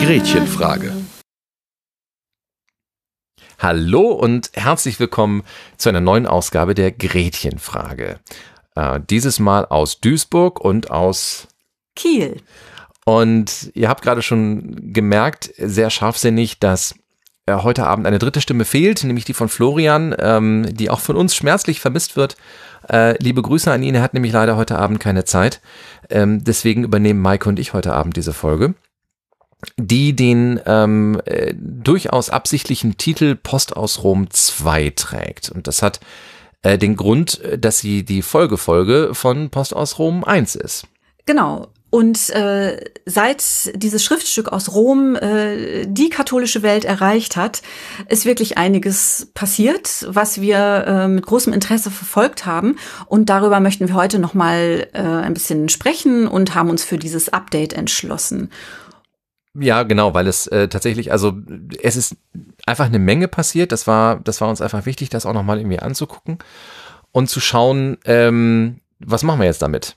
Gretchenfrage. Hallo und herzlich willkommen zu einer neuen Ausgabe der Gretchenfrage. Äh, dieses Mal aus Duisburg und aus Kiel. Und ihr habt gerade schon gemerkt, sehr scharfsinnig, dass äh, heute Abend eine dritte Stimme fehlt, nämlich die von Florian, ähm, die auch von uns schmerzlich vermisst wird. Äh, liebe Grüße an ihn, er hat nämlich leider heute Abend keine Zeit. Ähm, deswegen übernehmen Maike und ich heute Abend diese Folge die den ähm, äh, durchaus absichtlichen Titel Post aus Rom 2 trägt. Und das hat äh, den Grund, dass sie die Folgefolge von Post aus Rom 1 ist. Genau. Und äh, seit dieses Schriftstück aus Rom äh, die katholische Welt erreicht hat, ist wirklich einiges passiert, was wir äh, mit großem Interesse verfolgt haben. Und darüber möchten wir heute nochmal äh, ein bisschen sprechen und haben uns für dieses Update entschlossen. Ja, genau, weil es äh, tatsächlich, also es ist einfach eine Menge passiert. Das war, das war uns einfach wichtig, das auch nochmal irgendwie anzugucken und zu schauen, ähm, was machen wir jetzt damit?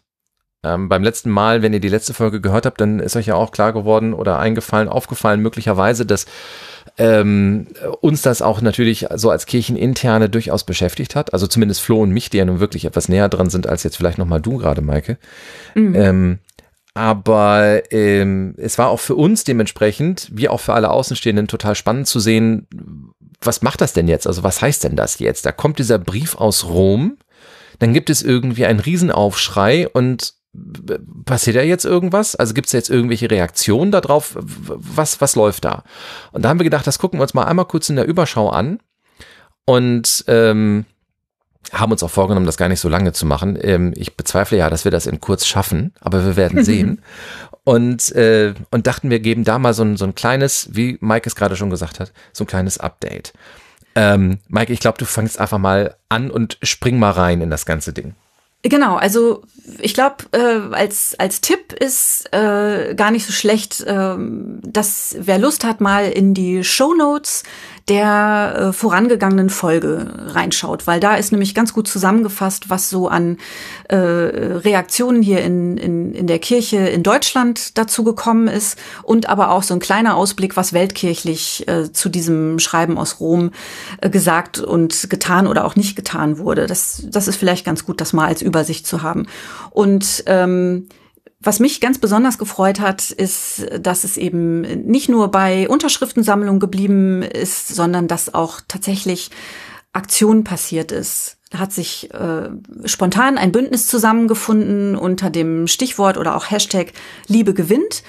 Ähm, beim letzten Mal, wenn ihr die letzte Folge gehört habt, dann ist euch ja auch klar geworden oder eingefallen, aufgefallen möglicherweise, dass ähm, uns das auch natürlich so als Kircheninterne durchaus beschäftigt hat. Also zumindest Flo und mich, die ja nun wirklich etwas näher dran sind als jetzt vielleicht nochmal du gerade, Maike. Mhm. Ähm, aber ähm, es war auch für uns dementsprechend, wie auch für alle Außenstehenden, total spannend zu sehen, was macht das denn jetzt? Also was heißt denn das jetzt? Da kommt dieser Brief aus Rom, dann gibt es irgendwie einen Riesenaufschrei und passiert da jetzt irgendwas? Also gibt es jetzt irgendwelche Reaktionen darauf? Was, was läuft da? Und da haben wir gedacht, das gucken wir uns mal einmal kurz in der Überschau an. Und ähm, haben uns auch vorgenommen, das gar nicht so lange zu machen. Ähm, ich bezweifle ja, dass wir das in kurz schaffen, aber wir werden sehen. und, äh, und dachten, wir geben da mal so ein, so ein kleines, wie Mike es gerade schon gesagt hat, so ein kleines Update. Ähm, Mike, ich glaube, du fängst einfach mal an und spring mal rein in das ganze Ding. Genau, also ich glaube, äh, als, als Tipp ist äh, gar nicht so schlecht, äh, dass wer Lust hat, mal in die Show Notes der äh, vorangegangenen Folge reinschaut, weil da ist nämlich ganz gut zusammengefasst, was so an äh, Reaktionen hier in, in, in der Kirche in Deutschland dazu gekommen ist und aber auch so ein kleiner Ausblick, was weltkirchlich äh, zu diesem Schreiben aus Rom äh, gesagt und getan oder auch nicht getan wurde. Das, das ist vielleicht ganz gut, das mal als Übersicht zu haben. Und ähm, was mich ganz besonders gefreut hat, ist, dass es eben nicht nur bei Unterschriftensammlungen geblieben ist, sondern dass auch tatsächlich Aktion passiert ist. Da hat sich äh, spontan ein Bündnis zusammengefunden unter dem Stichwort oder auch Hashtag Liebe gewinnt.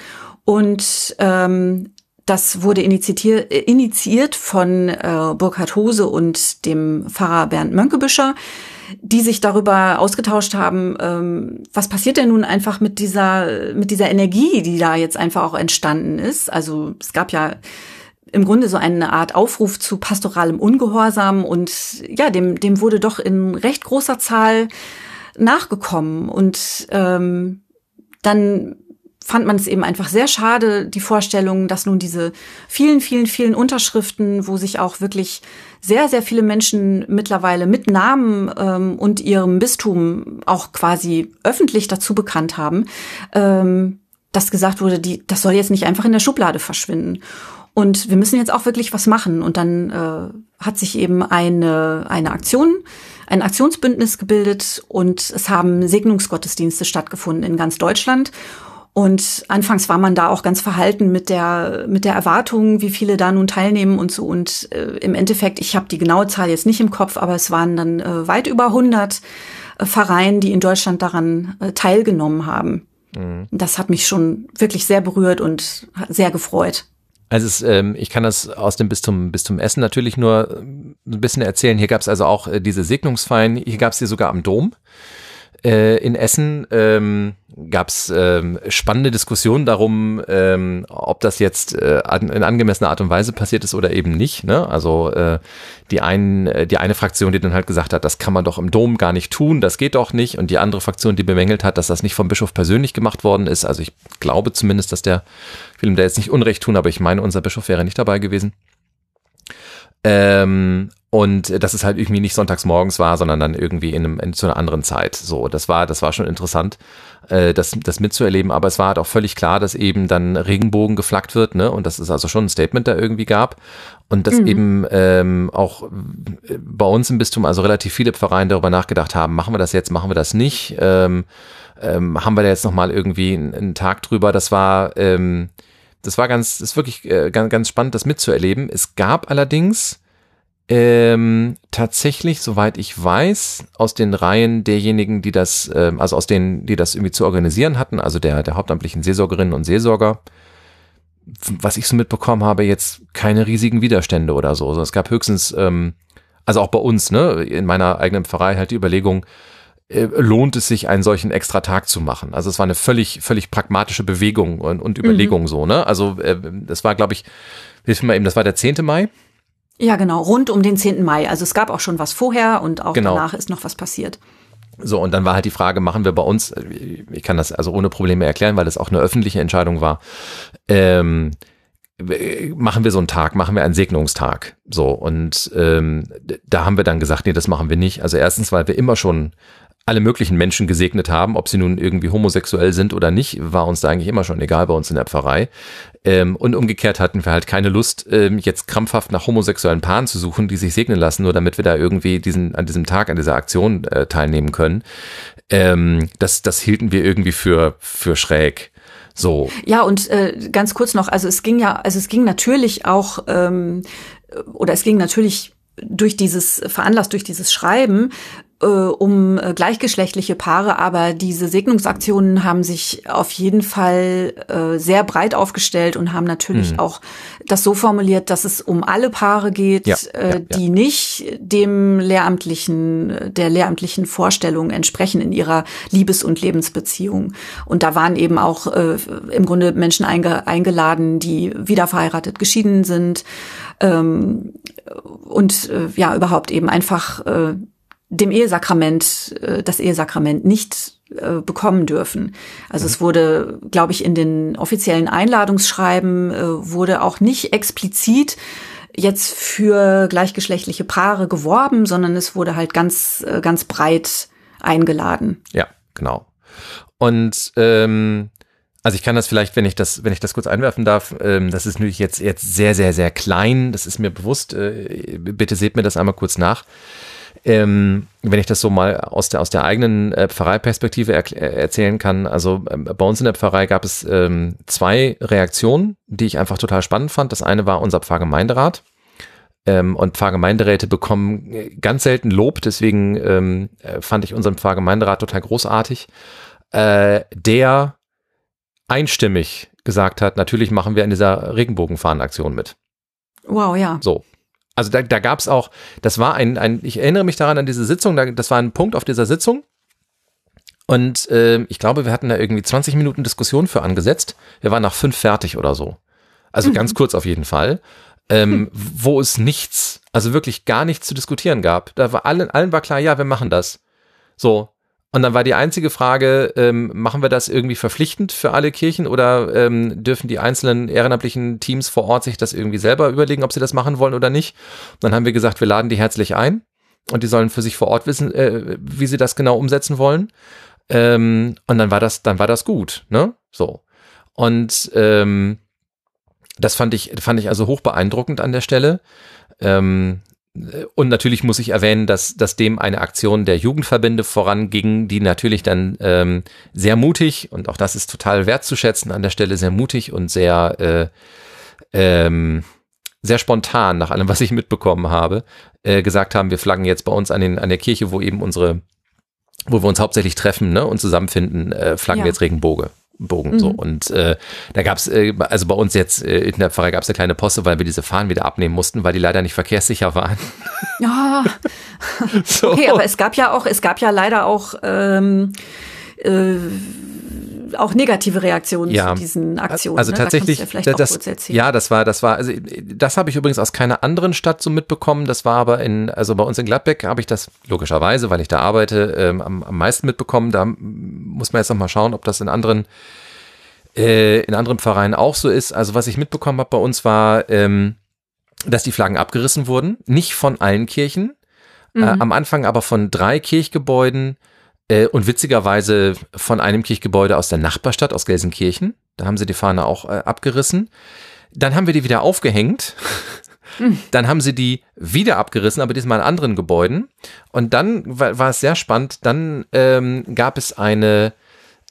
Und ähm, das wurde initiiert, initiiert von äh, Burkhard Hose und dem Pfarrer Bernd Mönkebüscher die sich darüber ausgetauscht haben, ähm, was passiert denn nun einfach mit dieser, mit dieser Energie, die da jetzt einfach auch entstanden ist. Also es gab ja im Grunde so eine Art Aufruf zu pastoralem Ungehorsam und ja, dem, dem wurde doch in recht großer Zahl nachgekommen. Und ähm, dann fand man es eben einfach sehr schade, die Vorstellung, dass nun diese vielen, vielen, vielen Unterschriften, wo sich auch wirklich sehr, sehr viele Menschen mittlerweile mit Namen ähm, und ihrem Bistum auch quasi öffentlich dazu bekannt haben, ähm, dass gesagt wurde, die, das soll jetzt nicht einfach in der Schublade verschwinden. Und wir müssen jetzt auch wirklich was machen. Und dann äh, hat sich eben eine, eine Aktion, ein Aktionsbündnis gebildet und es haben Segnungsgottesdienste stattgefunden in ganz Deutschland. Und anfangs war man da auch ganz verhalten mit der mit der Erwartung, wie viele da nun teilnehmen und so. Und äh, im Endeffekt, ich habe die genaue Zahl jetzt nicht im Kopf, aber es waren dann äh, weit über 100 äh, Vereine, die in Deutschland daran äh, teilgenommen haben. Mhm. Das hat mich schon wirklich sehr berührt und sehr gefreut. Also es, ähm, ich kann das aus dem Bistum, Bistum Essen natürlich nur ein bisschen erzählen. Hier gab es also auch äh, diese Segnungsfeiern, hier gab es die sogar am Dom äh, in Essen ähm, gab es ähm, spannende Diskussionen darum, ähm, ob das jetzt äh, in angemessener Art und Weise passiert ist oder eben nicht. Ne? Also äh, die, einen, äh, die eine Fraktion, die dann halt gesagt hat, das kann man doch im Dom gar nicht tun, das geht doch nicht. Und die andere Fraktion, die bemängelt hat, dass das nicht vom Bischof persönlich gemacht worden ist. Also ich glaube zumindest, dass der, ich will ihm da jetzt nicht Unrecht tun, aber ich meine, unser Bischof wäre nicht dabei gewesen. Ähm, und dass es halt irgendwie nicht sonntags morgens war, sondern dann irgendwie in, einem, in zu einer anderen Zeit. So, das war, das war schon interessant, äh, das, das mitzuerleben. Aber es war halt auch völlig klar, dass eben dann Regenbogen geflaggt wird, ne? Und dass es also schon ein Statement da irgendwie gab. Und dass mhm. eben ähm, auch bei uns im Bistum also relativ viele Pfarreien darüber nachgedacht haben, machen wir das jetzt, machen wir das nicht? Ähm, ähm, haben wir da jetzt nochmal irgendwie einen, einen, Tag drüber? Das war, ähm, das war ganz, das ist wirklich äh, ganz, ganz spannend, das mitzuerleben. Es gab allerdings ähm, tatsächlich, soweit ich weiß, aus den Reihen derjenigen, die das, ähm, also aus denen, die das irgendwie zu organisieren hatten, also der, der hauptamtlichen Seelsorgerinnen und Seelsorger, was ich so mitbekommen habe, jetzt keine riesigen Widerstände oder so. Also es gab höchstens, ähm, also auch bei uns, ne, in meiner eigenen Pfarrei halt die Überlegung, äh, lohnt es sich, einen solchen extra Tag zu machen. Also es war eine völlig, völlig pragmatische Bewegung und, und Überlegung mhm. so, ne? Also äh, das war, glaube ich, hilf mir mal eben, das war der 10. Mai. Ja, genau, rund um den 10. Mai. Also es gab auch schon was vorher und auch genau. danach ist noch was passiert. So, und dann war halt die Frage, machen wir bei uns, ich kann das also ohne Probleme erklären, weil das auch eine öffentliche Entscheidung war, ähm, machen wir so einen Tag, machen wir einen Segnungstag. So, und ähm, da haben wir dann gesagt, nee, das machen wir nicht. Also erstens, weil wir immer schon alle möglichen Menschen gesegnet haben, ob sie nun irgendwie homosexuell sind oder nicht, war uns da eigentlich immer schon egal bei uns in der Pfarrei. Ähm, und umgekehrt hatten wir halt keine Lust, ähm, jetzt krampfhaft nach homosexuellen Paaren zu suchen, die sich segnen lassen, nur damit wir da irgendwie diesen, an diesem Tag, an dieser Aktion äh, teilnehmen können. Ähm, das, das hielten wir irgendwie für, für schräg. So. Ja, und äh, ganz kurz noch, also es ging ja, also es ging natürlich auch, ähm, oder es ging natürlich durch dieses veranlasst durch dieses Schreiben äh, um äh, gleichgeschlechtliche Paare, aber diese Segnungsaktionen haben sich auf jeden Fall äh, sehr breit aufgestellt und haben natürlich mhm. auch das so formuliert, dass es um alle Paare geht, ja, äh, ja, die ja. nicht dem lehramtlichen, der lehramtlichen Vorstellung entsprechen in ihrer Liebes- und Lebensbeziehung. Und da waren eben auch äh, im Grunde Menschen einge eingeladen, die wieder verheiratet, geschieden sind ähm, und äh, ja überhaupt eben einfach äh, dem Ehesakrament, äh, das Ehesakrament nicht äh, bekommen dürfen. Also mhm. es wurde, glaube ich, in den offiziellen Einladungsschreiben äh, wurde auch nicht explizit jetzt für gleichgeschlechtliche Paare geworben, sondern es wurde halt ganz, ganz breit eingeladen. Ja, genau. Und ähm, also ich kann das vielleicht, wenn ich das, wenn ich das kurz einwerfen darf, ähm, das ist natürlich jetzt jetzt sehr, sehr, sehr klein. Das ist mir bewusst. Äh, bitte seht mir das einmal kurz nach. Ähm, wenn ich das so mal aus der, aus der eigenen äh, Pfarreiperspektive er, äh, erzählen kann, also ähm, bei uns in der Pfarrei gab es ähm, zwei Reaktionen, die ich einfach total spannend fand. Das eine war unser Pfarrgemeinderat. Ähm, und Pfarrgemeinderäte bekommen äh, ganz selten Lob, deswegen ähm, äh, fand ich unseren Pfarrgemeinderat total großartig, äh, der einstimmig gesagt hat, natürlich machen wir in dieser Regenbogenfahnenaktion mit. Wow, ja. So, also da, da gab es auch, das war ein, ein, ich erinnere mich daran an diese Sitzung, da, das war ein Punkt auf dieser Sitzung. Und äh, ich glaube, wir hatten da irgendwie 20 Minuten Diskussion für angesetzt. Wir waren nach fünf fertig oder so. Also mhm. ganz kurz auf jeden Fall. Ähm, wo es nichts, also wirklich gar nichts zu diskutieren gab. Da war allen, allen war klar, ja, wir machen das. So, und dann war die einzige Frage, ähm, machen wir das irgendwie verpflichtend für alle Kirchen oder ähm, dürfen die einzelnen ehrenamtlichen Teams vor Ort sich das irgendwie selber überlegen, ob sie das machen wollen oder nicht? Und dann haben wir gesagt, wir laden die herzlich ein und die sollen für sich vor Ort wissen, äh, wie sie das genau umsetzen wollen. Ähm, und dann war das, dann war das gut, ne? So. Und ähm, das fand ich, fand ich also hoch beeindruckend an der Stelle. Ähm, und natürlich muss ich erwähnen, dass, dass dem eine Aktion der Jugendverbände voranging, die natürlich dann ähm, sehr mutig, und auch das ist total wertzuschätzen an der Stelle, sehr mutig und sehr, äh, ähm, sehr spontan, nach allem, was ich mitbekommen habe, äh, gesagt haben, wir flaggen jetzt bei uns an, den, an der Kirche, wo eben unsere, wo wir uns hauptsächlich treffen ne, und zusammenfinden, äh, flaggen ja. wir jetzt Regenbogen. Bogen. Mhm. So. Und äh, da gab's äh, also bei uns jetzt äh, in der Pfarrei gab's eine kleine Posse, weil wir diese Fahnen wieder abnehmen mussten, weil die leider nicht verkehrssicher waren. Ja. so. Okay, aber es gab ja auch, es gab ja leider auch ähm, äh, auch negative Reaktionen ja, zu diesen Aktionen. Also ne? tatsächlich, da ja, das, ja, das war, das war, also das habe ich übrigens aus keiner anderen Stadt so mitbekommen. Das war aber in, also bei uns in Gladbeck habe ich das logischerweise, weil ich da arbeite, ähm, am, am meisten mitbekommen. Da muss man jetzt noch mal schauen, ob das in anderen äh, in anderen Vereinen auch so ist. Also was ich mitbekommen habe bei uns war, ähm, dass die Flaggen abgerissen wurden, nicht von allen Kirchen, äh, mhm. äh, am Anfang aber von drei Kirchgebäuden äh, und witzigerweise von einem Kirchgebäude aus der Nachbarstadt, aus Gelsenkirchen. Da haben sie die Fahne auch äh, abgerissen. Dann haben wir die wieder aufgehängt. Hm. Dann haben sie die wieder abgerissen, aber diesmal in anderen Gebäuden. Und dann war, war es sehr spannend. Dann ähm, gab es eine,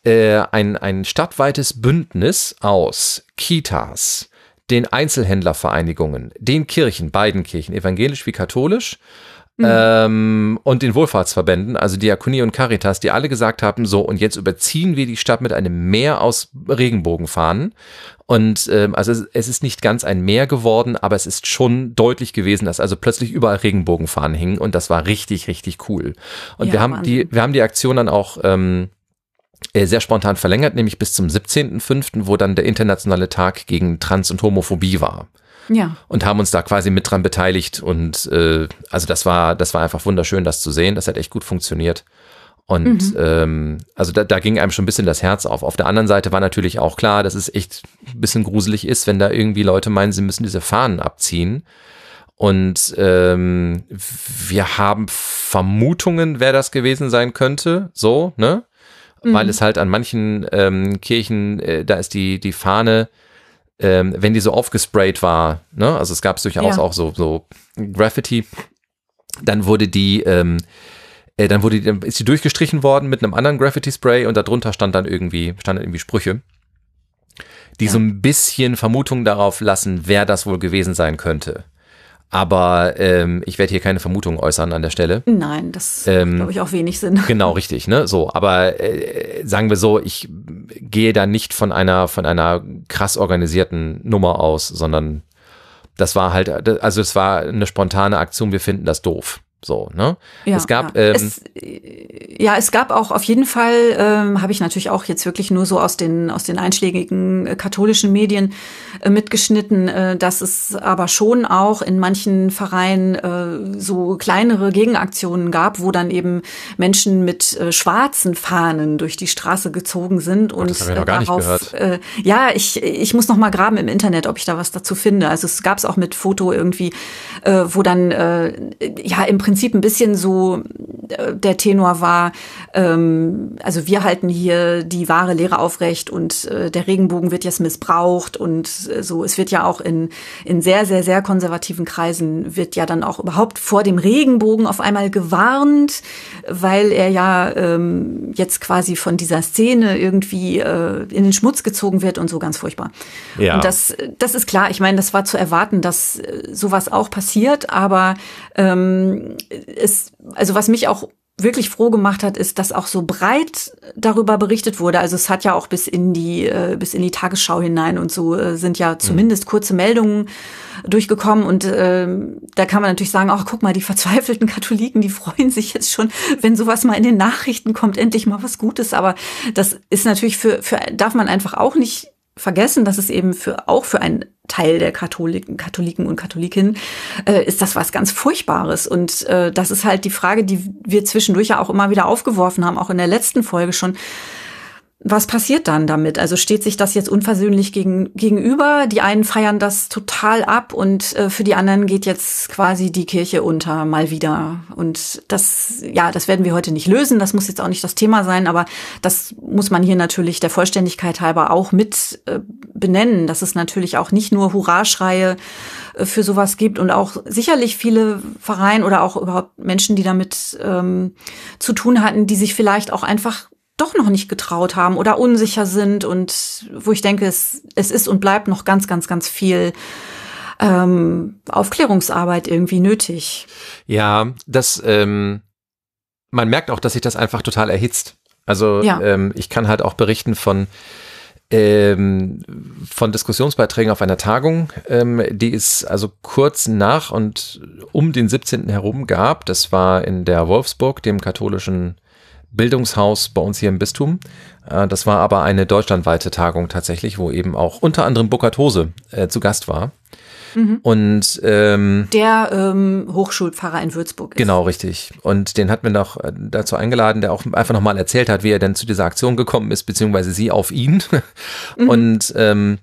äh, ein, ein stadtweites Bündnis aus Kitas, den Einzelhändlervereinigungen, den Kirchen, beiden Kirchen, evangelisch wie katholisch, Mhm. Ähm, und den Wohlfahrtsverbänden, also Diakonie und Caritas, die alle gesagt haben, so und jetzt überziehen wir die Stadt mit einem Meer aus Regenbogenfahnen. Und ähm, also es ist nicht ganz ein Meer geworden, aber es ist schon deutlich gewesen, dass also plötzlich überall Regenbogenfahnen hingen und das war richtig, richtig cool. Und ja, wir haben Wahnsinn. die, wir haben die Aktion dann auch ähm, äh, sehr spontan verlängert, nämlich bis zum 17.05., wo dann der internationale Tag gegen Trans- und Homophobie war. Ja. Und haben uns da quasi mit dran beteiligt. Und äh, also das war, das war einfach wunderschön, das zu sehen. Das hat echt gut funktioniert. Und mhm. ähm, also da, da ging einem schon ein bisschen das Herz auf. Auf der anderen Seite war natürlich auch klar, dass es echt ein bisschen gruselig ist, wenn da irgendwie Leute meinen, sie müssen diese Fahnen abziehen. Und ähm, wir haben Vermutungen, wer das gewesen sein könnte, so, ne? Mhm. Weil es halt an manchen ähm, Kirchen, äh, da ist die, die Fahne ähm, wenn die so aufgesprayt war, ne, also es gab durchaus ja. auch so, so Graffiti, dann wurde die, ähm, äh, dann wurde die, ist die durchgestrichen worden mit einem anderen Graffiti-Spray und darunter stand dann irgendwie, standen irgendwie Sprüche, die ja. so ein bisschen Vermutung darauf lassen, wer das wohl gewesen sein könnte. Aber ähm, ich werde hier keine Vermutung äußern an der Stelle. Nein, das ähm, glaube ich auch wenig Sinn. Genau, richtig, ne? So, aber äh, sagen wir so, ich gehe da nicht von einer von einer krass organisierten Nummer aus, sondern das war halt, also es war eine spontane Aktion. Wir finden das doof. So, ne? Ja, es gab ja. Ähm, es, ja, es gab auch auf jeden Fall, ähm, habe ich natürlich auch jetzt wirklich nur so aus den aus den einschlägigen äh, katholischen Medien äh, mitgeschnitten, äh, dass es aber schon auch in manchen Vereinen äh, so kleinere Gegenaktionen gab, wo dann eben Menschen mit äh, schwarzen Fahnen durch die Straße gezogen sind und das ich noch gar darauf, nicht gehört. Äh, ja, ich ich muss noch mal graben im Internet, ob ich da was dazu finde. Also es gab es auch mit Foto irgendwie, äh, wo dann äh, ja im Prinzip Prinzip ein bisschen so äh, der Tenor war, ähm, also wir halten hier die wahre Lehre aufrecht und äh, der Regenbogen wird jetzt missbraucht und äh, so. Es wird ja auch in, in sehr, sehr, sehr konservativen Kreisen wird ja dann auch überhaupt vor dem Regenbogen auf einmal gewarnt, weil er ja ähm, jetzt quasi von dieser Szene irgendwie äh, in den Schmutz gezogen wird und so ganz furchtbar. Ja. Und das, das ist klar. Ich meine, das war zu erwarten, dass äh, sowas auch passiert, aber ähm, es, also was mich auch wirklich froh gemacht hat, ist, dass auch so breit darüber berichtet wurde. Also es hat ja auch bis in die äh, bis in die Tagesschau hinein und so äh, sind ja zumindest kurze Meldungen durchgekommen und äh, da kann man natürlich sagen, ach guck mal, die verzweifelten Katholiken, die freuen sich jetzt schon, wenn sowas mal in den Nachrichten kommt, endlich mal was Gutes. Aber das ist natürlich für für darf man einfach auch nicht vergessen, dass es eben für auch für einen Teil der Katholiken, Katholiken und Katholikinnen äh, ist das was ganz Furchtbares. Und äh, das ist halt die Frage, die wir zwischendurch ja auch immer wieder aufgeworfen haben, auch in der letzten Folge schon. Was passiert dann damit? Also steht sich das jetzt unversöhnlich gegen, gegenüber? Die einen feiern das total ab und äh, für die anderen geht jetzt quasi die Kirche unter mal wieder. Und das, ja, das werden wir heute nicht lösen. Das muss jetzt auch nicht das Thema sein, aber das muss man hier natürlich der Vollständigkeit halber auch mit äh, benennen, dass es natürlich auch nicht nur Hurraschreie äh, für sowas gibt und auch sicherlich viele Vereine oder auch überhaupt Menschen, die damit ähm, zu tun hatten, die sich vielleicht auch einfach doch noch nicht getraut haben oder unsicher sind und wo ich denke, es, es ist und bleibt noch ganz, ganz, ganz viel ähm, Aufklärungsarbeit irgendwie nötig. Ja, das, ähm, man merkt auch, dass sich das einfach total erhitzt. Also ja. ähm, ich kann halt auch berichten von ähm, von Diskussionsbeiträgen auf einer Tagung, ähm, die es also kurz nach und um den 17. herum gab. Das war in der Wolfsburg, dem katholischen Bildungshaus bei uns hier im Bistum. Äh, das war aber eine deutschlandweite Tagung tatsächlich, wo eben auch unter anderem Burkhard Hose äh, zu Gast war. Mhm. Und ähm, der ähm, Hochschulpfarrer in Würzburg ist. Genau, richtig. Und den hat mir noch äh, dazu eingeladen, der auch einfach nochmal erzählt hat, wie er denn zu dieser Aktion gekommen ist, beziehungsweise sie auf ihn. Mhm. Und ähm,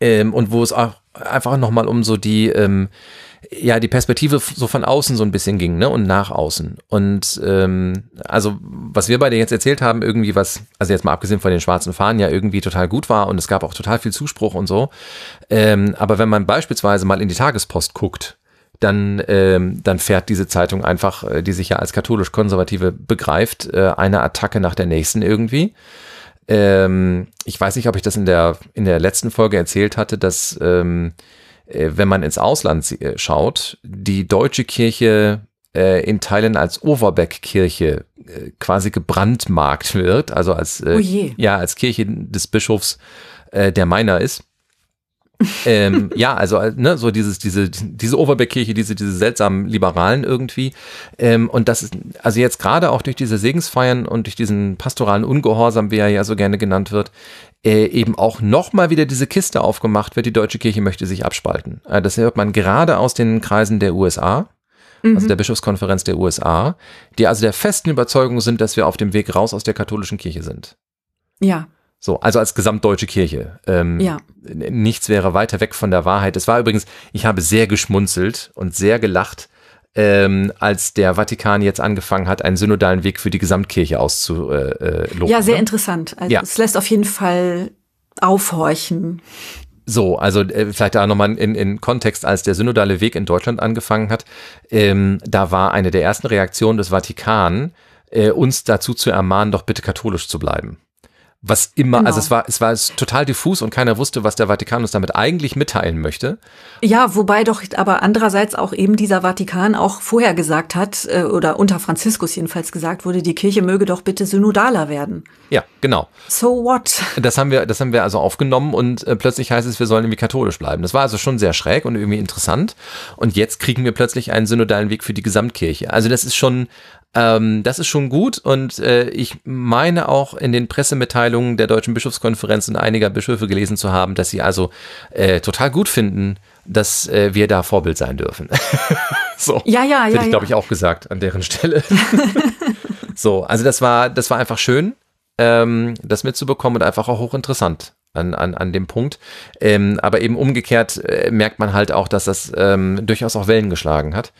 ähm, und wo es auch einfach nochmal um so die ähm, ja die Perspektive so von außen so ein bisschen ging, ne? Und nach außen. Und ähm, also, was wir beide jetzt erzählt haben, irgendwie was, also jetzt mal abgesehen von den schwarzen Fahnen, ja irgendwie total gut war und es gab auch total viel Zuspruch und so. Ähm, aber wenn man beispielsweise mal in die Tagespost guckt, dann, ähm, dann fährt diese Zeitung einfach, äh, die sich ja als katholisch-konservative begreift, äh, eine Attacke nach der nächsten irgendwie. Ähm, ich weiß nicht, ob ich das in der, in der letzten Folge erzählt hatte, dass ähm, äh, wenn man ins Ausland äh, schaut, die deutsche Kirche äh, in Teilen als Overbeck-Kirche quasi gebrandmarkt wird, also als, oh ja, als Kirche des Bischofs, der meiner ist. Ähm, ja, also ne, so dieses, diese, diese Overbeck-Kirche, diese, diese seltsamen Liberalen irgendwie. Ähm, und das ist, also jetzt gerade auch durch diese Segensfeiern und durch diesen pastoralen Ungehorsam, wie er ja so gerne genannt wird, äh, eben auch nochmal wieder diese Kiste aufgemacht wird, die deutsche Kirche möchte sich abspalten. Äh, das hört man gerade aus den Kreisen der USA, also mhm. also der Bischofskonferenz der USA, die also der festen Überzeugung sind, dass wir auf dem Weg raus aus der katholischen Kirche sind. Ja. So, also als gesamtdeutsche Kirche. Ähm, ja. Nichts wäre weiter weg von der Wahrheit. Es war übrigens, ich habe sehr geschmunzelt und sehr gelacht, ähm, als der Vatikan jetzt angefangen hat, einen synodalen Weg für die Gesamtkirche auszuloben. Äh, ja, sehr ne? interessant. Also ja. es lässt auf jeden Fall aufhorchen. So, also äh, vielleicht da nochmal in, in Kontext, als der synodale Weg in Deutschland angefangen hat, ähm, da war eine der ersten Reaktionen des Vatikan, äh, uns dazu zu ermahnen, doch bitte katholisch zu bleiben was immer, also genau. also es war, es war total diffus und keiner wusste, was der Vatikan uns damit eigentlich mitteilen möchte. Ja, wobei doch aber andererseits auch eben dieser Vatikan auch vorher gesagt hat, äh, oder unter Franziskus jedenfalls gesagt wurde, die Kirche möge doch bitte synodaler werden. Ja, genau. So what? Das haben wir, das haben wir also aufgenommen und äh, plötzlich heißt es, wir sollen irgendwie katholisch bleiben. Das war also schon sehr schräg und irgendwie interessant. Und jetzt kriegen wir plötzlich einen synodalen Weg für die Gesamtkirche. Also das ist schon ähm, das ist schon gut und äh, ich meine auch in den Pressemitteilungen der Deutschen Bischofskonferenz und einiger Bischöfe gelesen zu haben, dass sie also äh, total gut finden, dass äh, wir da Vorbild sein dürfen. so. Ja, ja, ja. Hätte ich, glaube ich, auch gesagt an deren Stelle. so, also das war, das war einfach schön, ähm, das mitzubekommen und einfach auch hochinteressant an, an, an dem Punkt. Ähm, aber eben umgekehrt äh, merkt man halt auch, dass das ähm, durchaus auch Wellen geschlagen hat.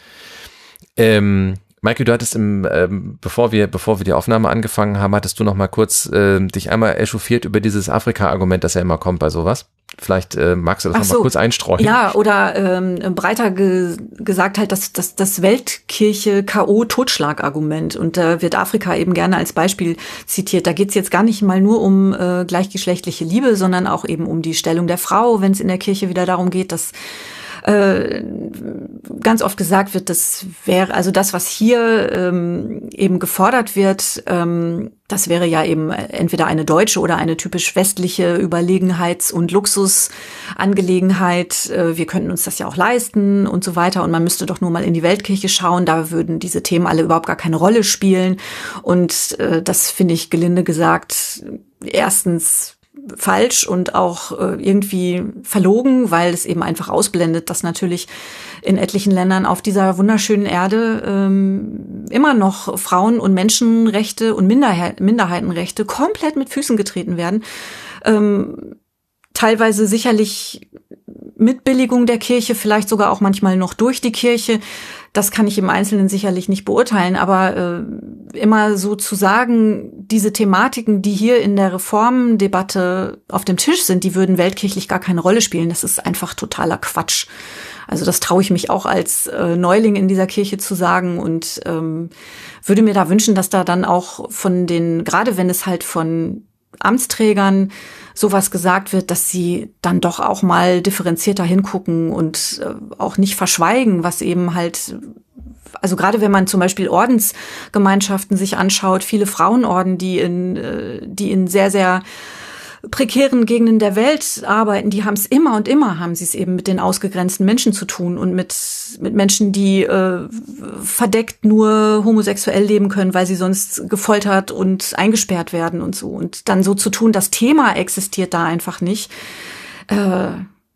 Ähm, Michael, du hattest im, ähm, bevor wir, bevor wir die Aufnahme angefangen haben, hattest du noch mal kurz äh, dich einmal echauffiert über dieses Afrika-Argument, das ja immer kommt bei sowas. Vielleicht äh, magst du das Ach noch mal kurz einstreuen. Ja, oder ähm, breiter ge gesagt halt das, das, das Weltkirche K.O.-Totschlag-Argument. Und da wird Afrika eben gerne als Beispiel zitiert. Da geht's jetzt gar nicht mal nur um äh, gleichgeschlechtliche Liebe, sondern auch eben um die Stellung der Frau, wenn es in der Kirche wieder darum geht, dass äh, ganz oft gesagt wird, das wäre, also das, was hier ähm, eben gefordert wird, ähm, das wäre ja eben entweder eine deutsche oder eine typisch westliche Überlegenheits- und Luxusangelegenheit. Äh, wir könnten uns das ja auch leisten und so weiter. Und man müsste doch nur mal in die Weltkirche schauen. Da würden diese Themen alle überhaupt gar keine Rolle spielen. Und äh, das finde ich gelinde gesagt erstens falsch und auch äh, irgendwie verlogen, weil es eben einfach ausblendet, dass natürlich in etlichen Ländern auf dieser wunderschönen Erde ähm, immer noch Frauen- und Menschenrechte und Minderheit Minderheitenrechte komplett mit Füßen getreten werden. Ähm, teilweise sicherlich mit Billigung der Kirche, vielleicht sogar auch manchmal noch durch die Kirche. Das kann ich im Einzelnen sicherlich nicht beurteilen, aber äh, immer so zu sagen, diese Thematiken, die hier in der Reformdebatte auf dem Tisch sind, die würden weltkirchlich gar keine Rolle spielen, das ist einfach totaler Quatsch. Also das traue ich mich auch als äh, Neuling in dieser Kirche zu sagen und ähm, würde mir da wünschen, dass da dann auch von den, gerade wenn es halt von Amtsträgern sowas gesagt wird, dass sie dann doch auch mal differenzierter hingucken und äh, auch nicht verschweigen, was eben halt also gerade wenn man zum Beispiel Ordensgemeinschaften sich anschaut, viele Frauenorden, die in, äh, die in sehr, sehr prekären Gegenden der Welt arbeiten, die haben es immer und immer, haben sie es eben mit den ausgegrenzten Menschen zu tun und mit, mit Menschen, die äh, verdeckt nur homosexuell leben können, weil sie sonst gefoltert und eingesperrt werden und so. Und dann so zu tun, das Thema existiert da einfach nicht. Äh,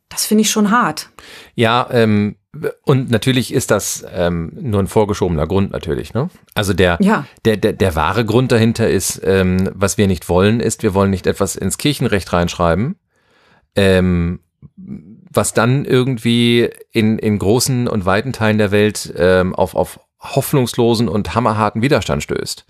das finde ich schon hart. Ja, ähm, und natürlich ist das ähm, nur ein vorgeschobener Grund natürlich. Ne? Also der, ja. der, der, der wahre Grund dahinter ist, ähm, was wir nicht wollen, ist, wir wollen nicht etwas ins Kirchenrecht reinschreiben, ähm, was dann irgendwie in, in großen und weiten Teilen der Welt ähm, auf, auf hoffnungslosen und hammerharten Widerstand stößt.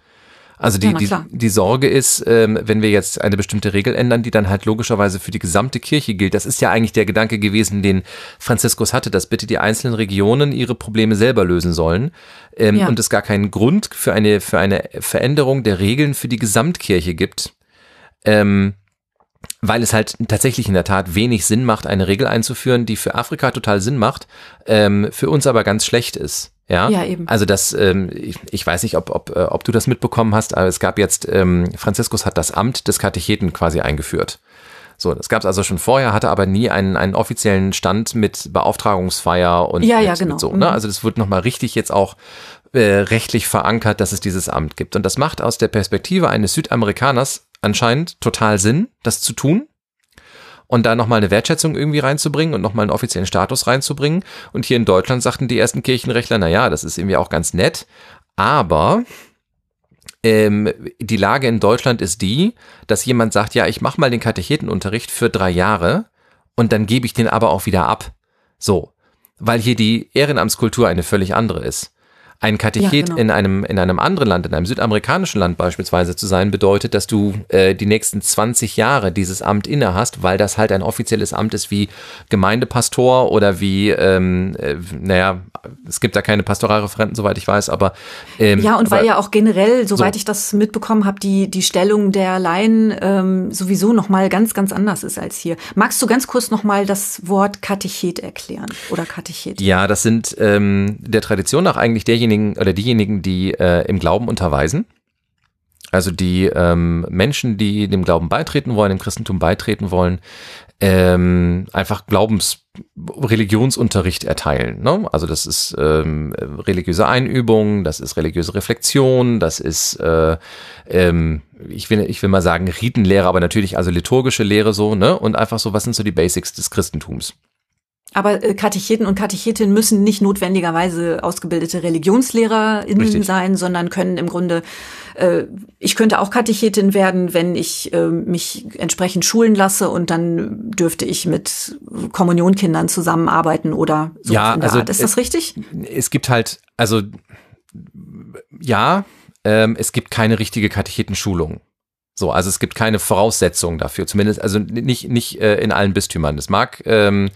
Also die, ja, die, die Sorge ist, ähm, wenn wir jetzt eine bestimmte Regel ändern, die dann halt logischerweise für die gesamte Kirche gilt. Das ist ja eigentlich der Gedanke gewesen, den Franziskus hatte, dass bitte die einzelnen Regionen ihre Probleme selber lösen sollen ähm, ja. und es gar keinen Grund für eine, für eine Veränderung der Regeln für die Gesamtkirche gibt. Ähm, weil es halt tatsächlich in der Tat wenig Sinn macht, eine Regel einzuführen, die für Afrika total Sinn macht, ähm, für uns aber ganz schlecht ist. Ja, ja eben. Also das, ähm, ich, ich weiß nicht, ob, ob, äh, ob du das mitbekommen hast, aber es gab jetzt, ähm, Franziskus hat das Amt des Katecheten quasi eingeführt. So, das gab es also schon vorher, hatte aber nie einen, einen offiziellen Stand mit Beauftragungsfeier und ja, mit, ja, genau. Mit so, ne? Mhm. Also das wird nochmal richtig jetzt auch äh, rechtlich verankert, dass es dieses Amt gibt. Und das macht aus der Perspektive eines Südamerikaners anscheinend total Sinn, das zu tun und da nochmal eine Wertschätzung irgendwie reinzubringen und nochmal einen offiziellen Status reinzubringen. Und hier in Deutschland sagten die ersten Kirchenrechtler, na ja, das ist irgendwie auch ganz nett, aber ähm, die Lage in Deutschland ist die, dass jemand sagt, ja, ich mache mal den Katechetenunterricht für drei Jahre und dann gebe ich den aber auch wieder ab. So, weil hier die Ehrenamtskultur eine völlig andere ist. Ein Katechet ja, genau. in, einem, in einem anderen Land, in einem südamerikanischen Land beispielsweise zu sein, bedeutet, dass du äh, die nächsten 20 Jahre dieses Amt inne hast, weil das halt ein offizielles Amt ist wie Gemeindepastor oder wie, ähm, äh, naja, es gibt da keine Pastoralreferenten, soweit ich weiß, aber ähm, Ja, und aber, weil ja auch generell, soweit so. ich das mitbekommen habe, die, die Stellung der Laien ähm, sowieso nochmal ganz, ganz anders ist als hier. Magst du ganz kurz nochmal das Wort Katechet erklären oder Katechet? Ja, das sind ähm, der Tradition nach eigentlich derjenigen, diejenigen oder diejenigen, die äh, im Glauben unterweisen. Also die ähm, Menschen, die dem Glauben beitreten wollen, dem Christentum beitreten wollen, ähm, einfach Glaubens Religionsunterricht erteilen. Ne? Also das ist ähm, religiöse Einübung, das ist religiöse Reflexion, das ist äh, ähm, ich will ich will mal sagen Ritenlehre, aber natürlich also liturgische Lehre so ne und einfach so was sind so die Basics des Christentums. Aber äh, Katecheten und Katechetinnen müssen nicht notwendigerweise ausgebildete ReligionslehrerInnen Richtig. sein, sondern können im Grunde, äh, ich könnte auch Katechetin werden, wenn ich äh, mich entsprechend schulen lasse und dann dürfte ich mit Kommunionkindern zusammenarbeiten oder so ja, also Art. Ist das richtig? Es gibt halt, also ja, ähm, es gibt keine richtige Katechetenschulung. So, also es gibt keine Voraussetzungen dafür, zumindest, also nicht, nicht äh, in allen Bistümern. Es mag ähm,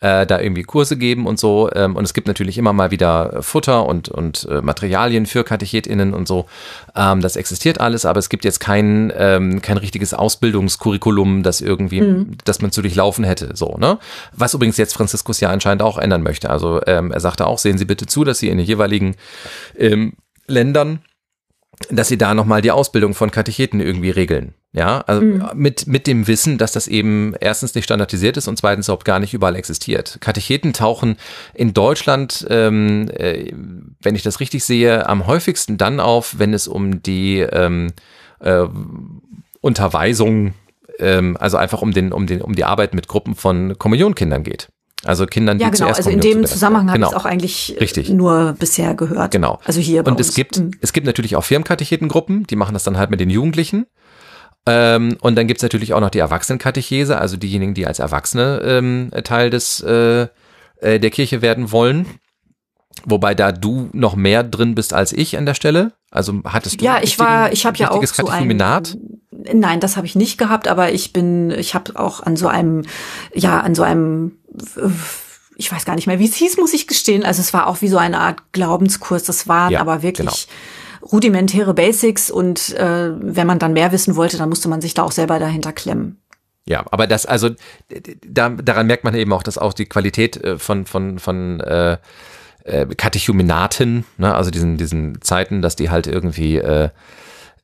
äh, da irgendwie Kurse geben und so. Ähm, und es gibt natürlich immer mal wieder Futter und, und äh, Materialien für KatechetInnen und so. Ähm, das existiert alles, aber es gibt jetzt kein, ähm, kein richtiges Ausbildungskurriculum, das irgendwie, mhm. das man zu durchlaufen hätte. So, ne? Was übrigens jetzt Franziskus ja anscheinend auch ändern möchte. Also ähm, er sagte auch, sehen Sie bitte zu, dass Sie in den jeweiligen ähm, Ländern dass sie da nochmal die Ausbildung von Katecheten irgendwie regeln. Ja, also mhm. mit, mit dem Wissen, dass das eben erstens nicht standardisiert ist und zweitens überhaupt gar nicht überall existiert. Katecheten tauchen in Deutschland, ähm, äh, wenn ich das richtig sehe, am häufigsten dann auf, wenn es um die ähm, äh, Unterweisung, ähm, also einfach um, den, um, den, um die Arbeit mit Gruppen von Kommunionkindern geht. Also Kindern, die ja, genau. zuerst Also in dem Zusammenhang genau. habe ich es auch eigentlich äh, Richtig. nur bisher gehört. Genau. Also hier bei Und es gibt, mhm. es gibt natürlich auch Firmenkatechetengruppen, die machen das dann halt mit den Jugendlichen. Ähm, und dann gibt's natürlich auch noch die Erwachsenenkatechese, also diejenigen, die als Erwachsene ähm, Teil des äh, äh, der Kirche werden wollen. Wobei da du noch mehr drin bist als ich an der Stelle. Also hattest du Ja, ich war, ich habe ja auch so ein Nein, das habe ich nicht gehabt, aber ich bin, ich habe auch an so einem, ja, an so einem ich weiß gar nicht mehr, wie es hieß, muss ich gestehen. Also es war auch wie so eine Art Glaubenskurs. Das waren ja, aber wirklich genau. Rudimentäre Basics und äh, wenn man dann mehr wissen wollte, dann musste man sich da auch selber dahinter klemmen. Ja, aber das, also da, daran merkt man eben auch, dass auch die Qualität äh, von, von, von äh, äh, Katechumenaten, ne, also diesen, diesen Zeiten, dass die halt irgendwie äh,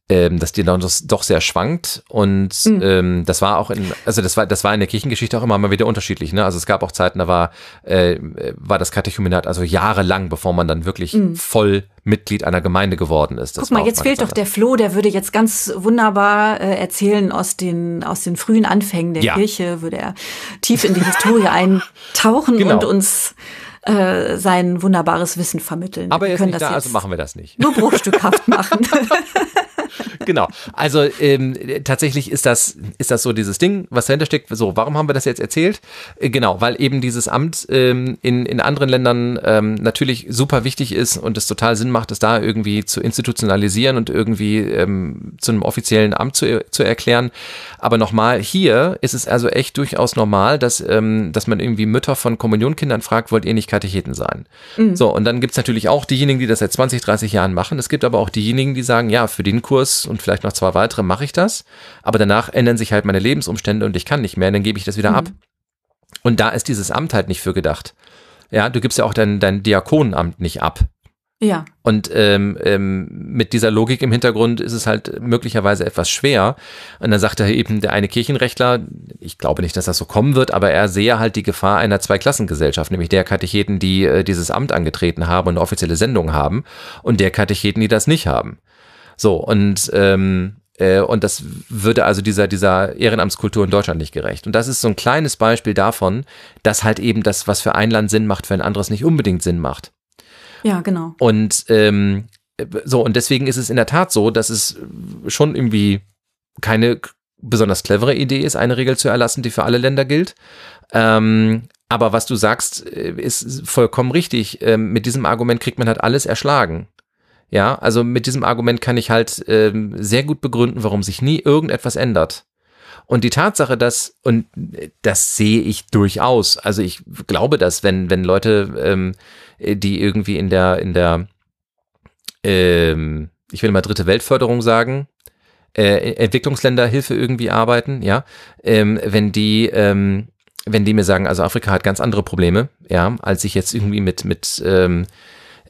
ähm, dass die dann doch sehr schwankt und mhm. ähm, das war auch in, also das war, das war in der Kirchengeschichte auch immer mal wieder unterschiedlich. Ne? Also es gab auch Zeiten, da war, äh, war das Katechumenat also jahrelang, bevor man dann wirklich mhm. voll Mitglied einer Gemeinde geworden ist. Das Guck mal, jetzt fehlt doch der Flo, der würde jetzt ganz wunderbar äh, erzählen aus den, aus den frühen Anfängen der ja. Kirche, würde er tief in die Historie eintauchen genau. und uns äh, sein wunderbares Wissen vermitteln. Aber er ist nicht da, also machen wir das nicht. Nur bruchstückhaft machen. genau. Also ähm, tatsächlich ist das, ist das so dieses Ding, was dahinter steckt. So, warum haben wir das jetzt erzählt? Äh, genau, weil eben dieses Amt ähm, in, in anderen Ländern ähm, natürlich super wichtig ist und es total Sinn macht, es da irgendwie zu institutionalisieren und irgendwie ähm, zu einem offiziellen Amt zu, zu erklären. Aber nochmal, hier ist es also echt durchaus normal, dass, ähm, dass man irgendwie Mütter von Kommunionkindern fragt, wollt ihr nicht Katecheten sein? Mhm. So, und dann gibt's natürlich auch diejenigen, die das seit 20, 30 Jahren machen. Es gibt aber auch diejenigen, die sagen, ja, für den Kurs und vielleicht noch zwei weitere mache ich das, aber danach ändern sich halt meine Lebensumstände und ich kann nicht mehr, dann gebe ich das wieder mhm. ab. Und da ist dieses Amt halt nicht für gedacht. Ja, du gibst ja auch dein, dein Diakonenamt nicht ab. Ja. Und ähm, ähm, mit dieser Logik im Hintergrund ist es halt möglicherweise etwas schwer. Und dann sagte eben der eine Kirchenrechtler, ich glaube nicht, dass das so kommen wird, aber er sehe halt die Gefahr einer Zweiklassengesellschaft, nämlich der Katecheten, die äh, dieses Amt angetreten haben und eine offizielle Sendung haben und der Katecheten, die das nicht haben. So, und ähm, äh, und das würde also dieser, dieser Ehrenamtskultur in Deutschland nicht gerecht. Und das ist so ein kleines Beispiel davon, dass halt eben das, was für ein Land Sinn macht, für ein anderes nicht unbedingt Sinn macht. Ja, genau. Und ähm, so, und deswegen ist es in der Tat so, dass es schon irgendwie keine besonders clevere Idee ist, eine Regel zu erlassen, die für alle Länder gilt. Ähm, aber was du sagst, äh, ist vollkommen richtig. Ähm, mit diesem Argument kriegt man halt alles erschlagen. Ja, also mit diesem Argument kann ich halt ähm, sehr gut begründen, warum sich nie irgendetwas ändert. Und die Tatsache, dass, und das sehe ich durchaus, also ich glaube, dass wenn, wenn Leute, ähm, die irgendwie in der, in der, ähm, ich will mal dritte Weltförderung sagen, äh, Entwicklungsländerhilfe irgendwie arbeiten, ja, ähm, wenn die, ähm, wenn die mir sagen, also Afrika hat ganz andere Probleme, ja, als ich jetzt irgendwie mit, mit, ähm,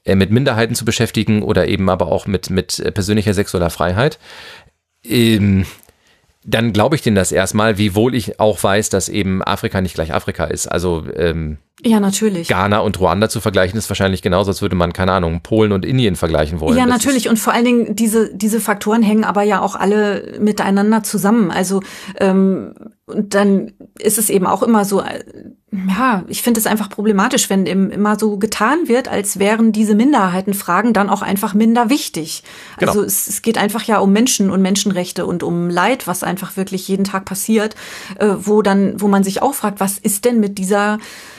äh, mit Minderheiten zu beschäftigen oder eben aber auch mit, mit äh, persönlicher sexueller Freiheit. Ähm, dann glaube ich denen das erstmal, wiewohl ich auch weiß, dass eben Afrika nicht gleich Afrika ist. Also ähm, ja, natürlich. Ghana und Ruanda zu vergleichen ist wahrscheinlich genauso, als würde man, keine Ahnung, Polen und Indien vergleichen wollen. Ja, das natürlich. Und vor allen Dingen, diese, diese Faktoren hängen aber ja auch alle miteinander zusammen. Also ähm, und dann ist es eben auch immer so, äh, ja, ich finde es einfach problematisch, wenn immer so getan wird, als wären diese Minderheitenfragen dann auch einfach minder wichtig. Genau. Also es, es, geht einfach ja um Menschen und Menschenrechte und um Leid, was einfach wirklich jeden Tag passiert, äh, wo dann, wo man sich auch fragt, was ist denn mit dieser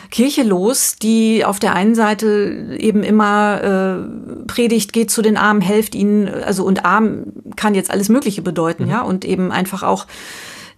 Kirche los, die auf der einen Seite eben immer äh, predigt, geht zu den Armen, helft ihnen, also und arm kann jetzt alles Mögliche bedeuten, mhm. ja, und eben einfach auch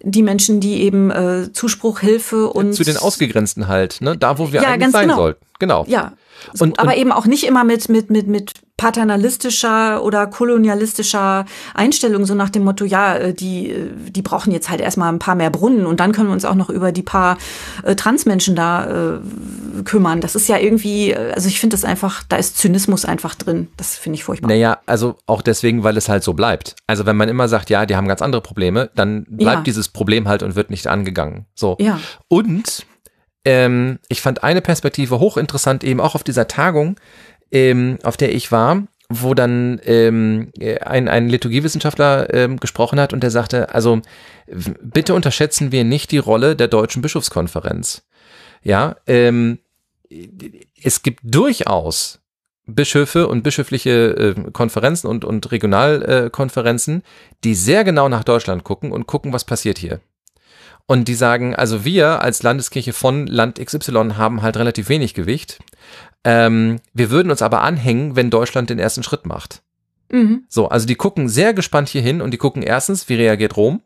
die Menschen, die eben äh, Zuspruch, Hilfe und zu den Ausgegrenzten halt, ne? Da, wo wir ja, eigentlich sein genau. sollten. Genau. Ja. So, und, aber und, eben auch nicht immer mit mit mit mit paternalistischer oder kolonialistischer Einstellung, so nach dem Motto, ja, äh, die, äh, die brauchen jetzt halt erstmal ein paar mehr Brunnen und dann können wir uns auch noch über die paar äh, Transmenschen da äh, kümmern. Das ist ja irgendwie, äh, also ich finde das einfach, da ist Zynismus einfach drin. Das finde ich furchtbar. Naja, also auch deswegen, weil es halt so bleibt. Also wenn man immer sagt, ja, die haben ganz andere Probleme, dann bleibt ja. dieses Problem halt und wird nicht angegangen. So. Ja. Und ähm, ich fand eine Perspektive hochinteressant, eben auch auf dieser Tagung, ähm, auf der ich war, wo dann ähm, ein, ein Liturgiewissenschaftler ähm, gesprochen hat und der sagte, also bitte unterschätzen wir nicht die Rolle der deutschen Bischofskonferenz. Ja, ähm, es gibt durchaus Bischöfe und bischöfliche äh, Konferenzen und, und Regionalkonferenzen, äh, die sehr genau nach Deutschland gucken und gucken, was passiert hier. Und die sagen, also wir als Landeskirche von Land XY haben halt relativ wenig Gewicht. Ähm, wir würden uns aber anhängen, wenn Deutschland den ersten Schritt macht. Mhm. So, also die gucken sehr gespannt hier hin und die gucken erstens, wie reagiert Rom?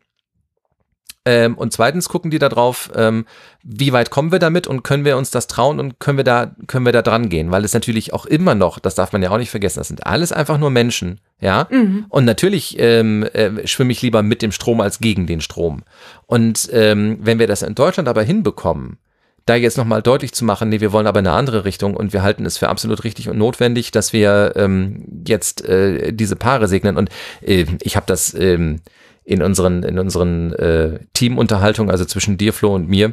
Ähm, und zweitens gucken die da drauf, ähm, wie weit kommen wir damit und können wir uns das trauen und können wir da, können wir da dran gehen? Weil es natürlich auch immer noch, das darf man ja auch nicht vergessen, das sind alles einfach nur Menschen, ja. Mhm. Und natürlich ähm, äh, schwimme ich lieber mit dem Strom als gegen den Strom. Und ähm, wenn wir das in Deutschland aber hinbekommen, da jetzt nochmal deutlich zu machen, nee, wir wollen aber in eine andere Richtung und wir halten es für absolut richtig und notwendig, dass wir ähm, jetzt äh, diese Paare segnen. Und äh, ich habe das ähm, in unseren, in unseren äh, Teamunterhaltungen, also zwischen dir, Flo und mir,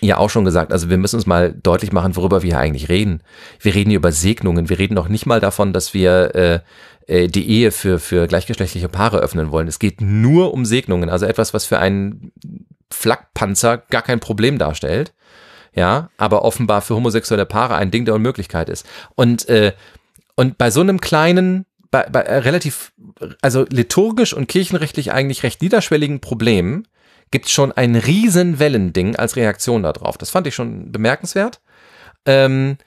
ja auch schon gesagt, also wir müssen uns mal deutlich machen, worüber wir hier eigentlich reden. Wir reden hier über Segnungen, wir reden noch nicht mal davon, dass wir äh, die Ehe für, für gleichgeschlechtliche Paare öffnen wollen. Es geht nur um Segnungen, also etwas, was für einen Flakpanzer gar kein Problem darstellt. Ja, aber offenbar für homosexuelle Paare ein Ding der Unmöglichkeit ist. Und, äh, und bei so einem kleinen, bei, bei relativ, also liturgisch und kirchenrechtlich eigentlich recht niederschwelligen Problem, gibt es schon ein riesen Wellending als Reaktion darauf. Das fand ich schon bemerkenswert. Ähm,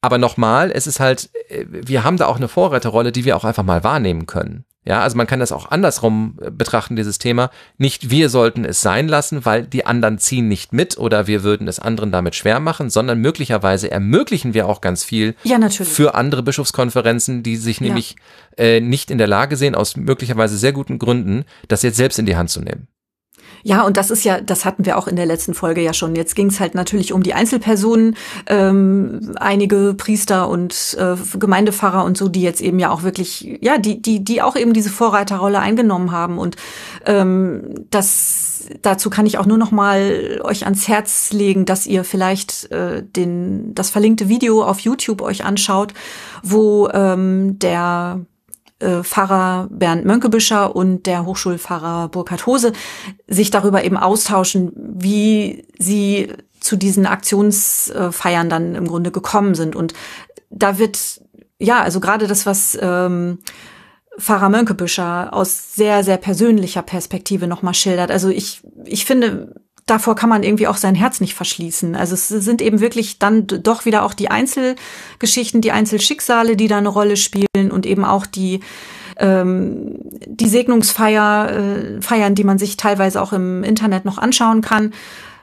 aber nochmal, es ist halt, äh, wir haben da auch eine Vorreiterrolle, die wir auch einfach mal wahrnehmen können. Ja, also man kann das auch andersrum äh, betrachten, dieses Thema. Nicht wir sollten es sein lassen, weil die anderen ziehen nicht mit oder wir würden es anderen damit schwer machen, sondern möglicherweise ermöglichen wir auch ganz viel ja, natürlich. für andere Bischofskonferenzen, die sich nämlich ja. äh, nicht in der Lage sehen, aus möglicherweise sehr guten Gründen, das jetzt selbst in die Hand zu nehmen. Ja, und das ist ja, das hatten wir auch in der letzten Folge ja schon. Jetzt ging es halt natürlich um die Einzelpersonen, ähm, einige Priester und äh, Gemeindepfarrer und so, die jetzt eben ja auch wirklich, ja, die, die, die auch eben diese Vorreiterrolle eingenommen haben. Und ähm, das dazu kann ich auch nur noch mal euch ans Herz legen, dass ihr vielleicht äh, den das verlinkte Video auf YouTube euch anschaut, wo ähm, der äh, Pfarrer Bernd Mönkebüscher und der Hochschulpfarrer Burkhard Hose sich darüber eben austauschen, wie sie zu diesen Aktionsfeiern dann im Grunde gekommen sind. Und da wird, ja, also gerade das, was ähm, Pfarrer Mönkebüscher aus sehr, sehr persönlicher Perspektive nochmal schildert. Also ich, ich finde, davor kann man irgendwie auch sein Herz nicht verschließen. Also es sind eben wirklich dann doch wieder auch die Einzelgeschichten, die Einzelschicksale, die da eine Rolle spielen und eben auch die ähm, die Segnungsfeier, äh, Feiern, die man sich teilweise auch im Internet noch anschauen kann,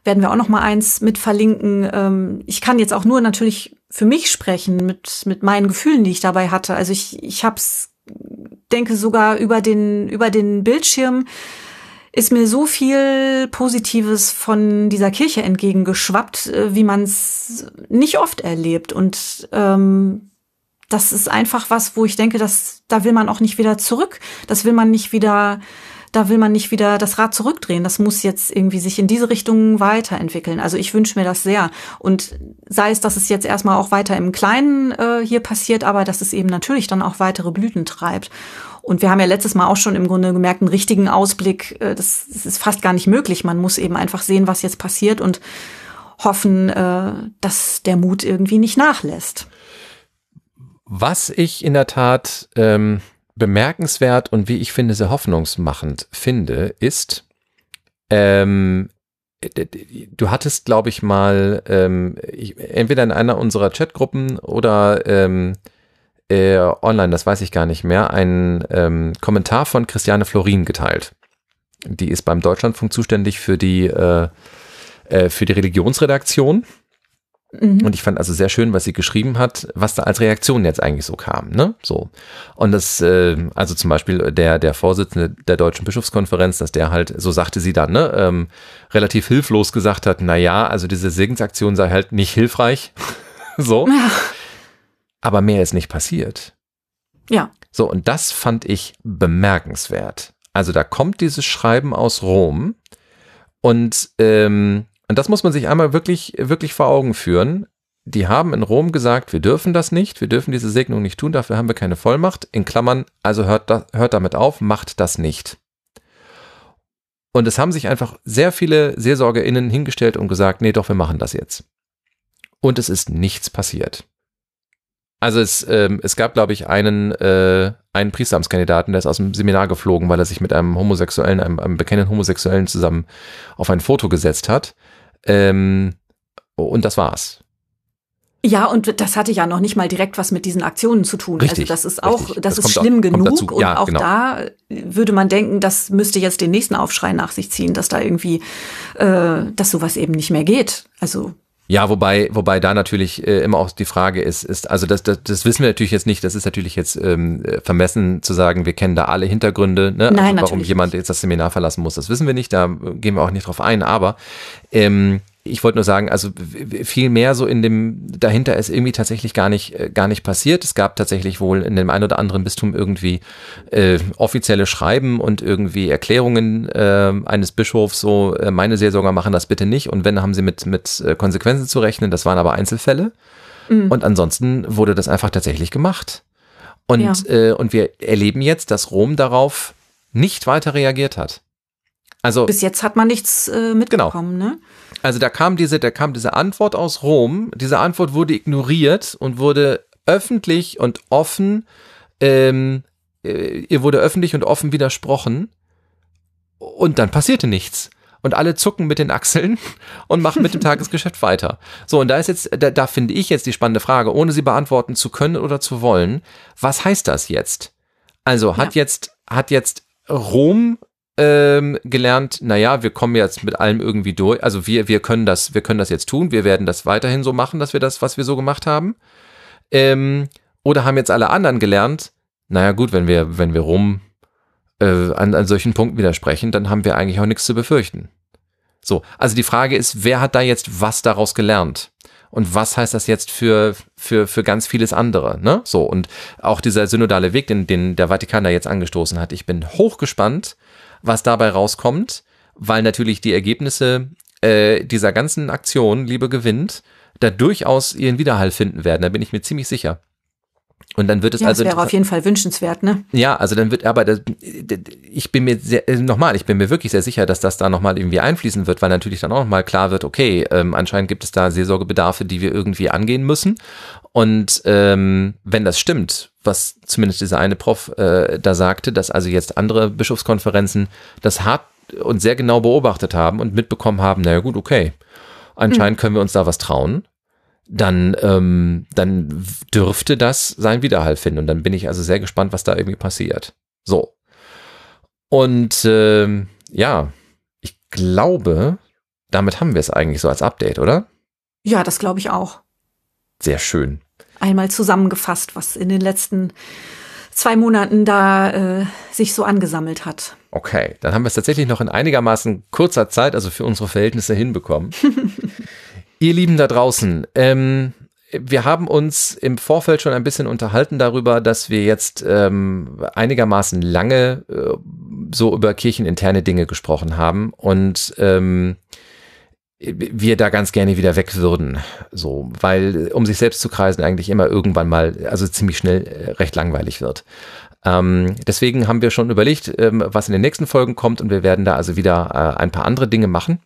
werden wir auch noch mal eins mit verlinken. Ähm, ich kann jetzt auch nur natürlich für mich sprechen mit mit meinen Gefühlen, die ich dabei hatte. Also ich ich hab's denke sogar über den über den Bildschirm ist mir so viel Positives von dieser Kirche entgegengeschwappt, äh, wie man es nicht oft erlebt. Und ähm, das ist einfach was, wo ich denke, dass da will man auch nicht wieder zurück. Das will man nicht wieder, da will man nicht wieder das Rad zurückdrehen. Das muss jetzt irgendwie sich in diese Richtung weiterentwickeln. Also ich wünsche mir das sehr. Und sei es, dass es jetzt erstmal auch weiter im Kleinen äh, hier passiert, aber dass es eben natürlich dann auch weitere Blüten treibt. Und wir haben ja letztes Mal auch schon im Grunde gemerkt, einen richtigen Ausblick, äh, das, das ist fast gar nicht möglich. Man muss eben einfach sehen, was jetzt passiert und hoffen, äh, dass der Mut irgendwie nicht nachlässt. Was ich in der Tat ähm, bemerkenswert und wie ich finde sehr hoffnungsmachend finde, ist, ähm, du hattest, glaube ich, mal ähm, ich, entweder in einer unserer Chatgruppen oder ähm, äh, online, das weiß ich gar nicht mehr, einen ähm, Kommentar von Christiane Florin geteilt. Die ist beim Deutschlandfunk zuständig für die, äh, äh, für die Religionsredaktion. Mhm. Und ich fand also sehr schön, was sie geschrieben hat, was da als Reaktion jetzt eigentlich so kam, ne? So. Und das, äh, also zum Beispiel der, der Vorsitzende der Deutschen Bischofskonferenz, dass der halt, so sagte sie dann, ne, ähm, relativ hilflos gesagt hat, na ja, also diese Segensaktion sei halt nicht hilfreich. so. Ja aber mehr ist nicht passiert. Ja. So, und das fand ich bemerkenswert. Also da kommt dieses Schreiben aus Rom und, ähm, und das muss man sich einmal wirklich, wirklich vor Augen führen. Die haben in Rom gesagt, wir dürfen das nicht, wir dürfen diese Segnung nicht tun, dafür haben wir keine Vollmacht. In Klammern, also hört, da, hört damit auf, macht das nicht. Und es haben sich einfach sehr viele SeelsorgerInnen hingestellt und gesagt, nee, doch, wir machen das jetzt. Und es ist nichts passiert. Also es, ähm, es gab, glaube ich, einen, äh, einen Priesteramtskandidaten, der ist aus dem Seminar geflogen, weil er sich mit einem Homosexuellen, einem, einem bekennenden Homosexuellen zusammen auf ein Foto gesetzt hat. Ähm, und das war's. Ja, und das hatte ja noch nicht mal direkt was mit diesen Aktionen zu tun. Also richtig, also das ist auch, das, das ist schlimm auch, genug. Und ja, auch genau. da würde man denken, das müsste jetzt den nächsten Aufschrei nach sich ziehen, dass da irgendwie, äh, dass sowas eben nicht mehr geht. Also ja, wobei, wobei da natürlich äh, immer auch die Frage ist, ist, also das, das, das wissen wir natürlich jetzt nicht, das ist natürlich jetzt ähm, vermessen zu sagen, wir kennen da alle Hintergründe, ne? Nein, also warum jemand jetzt das Seminar verlassen muss, das wissen wir nicht, da gehen wir auch nicht drauf ein, aber ähm, ich wollte nur sagen, also viel mehr so in dem dahinter ist irgendwie tatsächlich gar nicht äh, gar nicht passiert. Es gab tatsächlich wohl in dem einen oder anderen Bistum irgendwie äh, offizielle Schreiben und irgendwie Erklärungen äh, eines Bischofs so äh, meine Seelsorger machen das bitte nicht und wenn haben sie mit mit äh, Konsequenzen zu rechnen. Das waren aber Einzelfälle mhm. und ansonsten wurde das einfach tatsächlich gemacht. Und ja. äh, und wir erleben jetzt, dass Rom darauf nicht weiter reagiert hat. Also bis jetzt hat man nichts äh, mitbekommen, genau. ne? Also da kam diese, da kam diese Antwort aus Rom. Diese Antwort wurde ignoriert und wurde öffentlich und offen, ähm, äh, ihr wurde öffentlich und offen widersprochen. Und dann passierte nichts. Und alle zucken mit den Achseln und machen mit dem Tagesgeschäft weiter. So, und da ist jetzt, da, da finde ich jetzt die spannende Frage, ohne sie beantworten zu können oder zu wollen, was heißt das jetzt? Also hat ja. jetzt, hat jetzt Rom ähm, gelernt, naja, wir kommen jetzt mit allem irgendwie durch. Also wir, wir können das, wir können das jetzt tun. Wir werden das weiterhin so machen, dass wir das, was wir so gemacht haben. Ähm, oder haben jetzt alle anderen gelernt, naja gut, wenn wir, wenn wir rum äh, an, an solchen Punkten widersprechen, dann haben wir eigentlich auch nichts zu befürchten. So, also die Frage ist, wer hat da jetzt was daraus gelernt? Und was heißt das jetzt für, für, für ganz vieles andere? Ne? So, und auch dieser synodale Weg, den, den der Vatikan da jetzt angestoßen hat, ich bin hochgespannt, was dabei rauskommt, weil natürlich die Ergebnisse äh, dieser ganzen Aktion, Liebe gewinnt, da durchaus ihren Widerhall finden werden. Da bin ich mir ziemlich sicher. Und dann wird es ja, also. Das wäre auf jeden Fall wünschenswert, ne? Ja, also dann wird, aber das, ich bin mir sehr, äh, nochmal, ich bin mir wirklich sehr sicher, dass das da nochmal irgendwie einfließen wird, weil natürlich dann auch nochmal klar wird, okay, ähm, anscheinend gibt es da Seelsorgebedarfe, die wir irgendwie angehen müssen. Und ähm, wenn das stimmt, was zumindest dieser eine Prof äh, da sagte, dass also jetzt andere Bischofskonferenzen das hart und sehr genau beobachtet haben und mitbekommen haben, naja gut, okay, anscheinend mhm. können wir uns da was trauen, dann, ähm, dann dürfte das seinen Widerhall finden. Und dann bin ich also sehr gespannt, was da irgendwie passiert. So. Und ähm, ja, ich glaube, damit haben wir es eigentlich so als Update, oder? Ja, das glaube ich auch. Sehr schön einmal zusammengefasst, was in den letzten zwei Monaten da äh, sich so angesammelt hat. Okay, dann haben wir es tatsächlich noch in einigermaßen kurzer Zeit, also für unsere Verhältnisse hinbekommen. Ihr Lieben da draußen, ähm, wir haben uns im Vorfeld schon ein bisschen unterhalten darüber, dass wir jetzt ähm, einigermaßen lange äh, so über kircheninterne Dinge gesprochen haben und ähm, wir da ganz gerne wieder weg würden. So, weil um sich selbst zu kreisen eigentlich immer irgendwann mal, also ziemlich schnell äh, recht langweilig wird. Ähm, deswegen haben wir schon überlegt, ähm, was in den nächsten Folgen kommt und wir werden da also wieder äh, ein paar andere Dinge machen.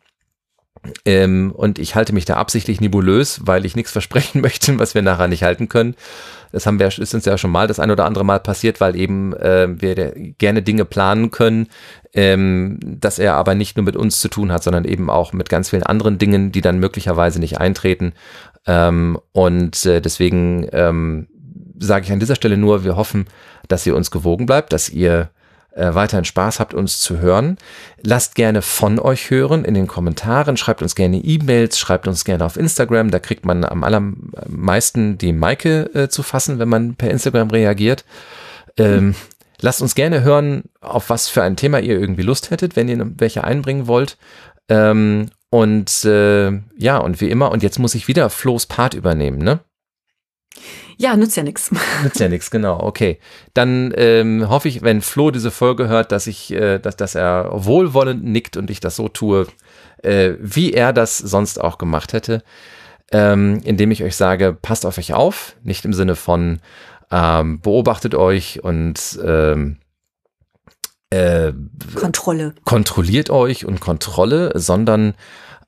Ähm, und ich halte mich da absichtlich nebulös, weil ich nichts versprechen möchte, was wir nachher nicht halten können. Das haben wir, ist uns ja schon mal das ein oder andere Mal passiert, weil eben äh, wir gerne Dinge planen können, ähm, dass er aber nicht nur mit uns zu tun hat, sondern eben auch mit ganz vielen anderen Dingen, die dann möglicherweise nicht eintreten. Ähm, und äh, deswegen ähm, sage ich an dieser Stelle nur, wir hoffen, dass ihr uns gewogen bleibt, dass ihr äh, weiterhin Spaß habt, uns zu hören. Lasst gerne von euch hören in den Kommentaren, schreibt uns gerne E-Mails, schreibt uns gerne auf Instagram, da kriegt man am allermeisten die Maike äh, zu fassen, wenn man per Instagram reagiert. Ähm, lasst uns gerne hören, auf was für ein Thema ihr irgendwie Lust hättet, wenn ihr welche einbringen wollt. Ähm, und äh, ja, und wie immer, und jetzt muss ich wieder Flo's Part übernehmen, ne? Ja, nützt ja nichts. Nützt ja nichts, genau. Okay. Dann ähm, hoffe ich, wenn Flo diese Folge hört, dass ich, äh, dass, dass er wohlwollend nickt und ich das so tue, äh, wie er das sonst auch gemacht hätte. Ähm, indem ich euch sage, passt auf euch auf, nicht im Sinne von ähm, beobachtet euch und ähm, äh, Kontrolle. Kontrolliert euch und Kontrolle, sondern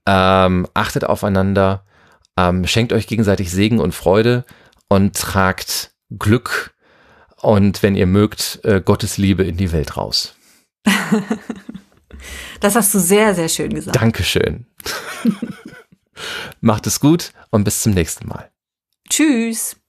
ähm, achtet aufeinander, ähm, schenkt euch gegenseitig Segen und Freude und tragt Glück und wenn ihr mögt, äh, Gottes Liebe in die Welt raus. Das hast du sehr, sehr schön gesagt. Dankeschön. Macht es gut und bis zum nächsten Mal. Tschüss.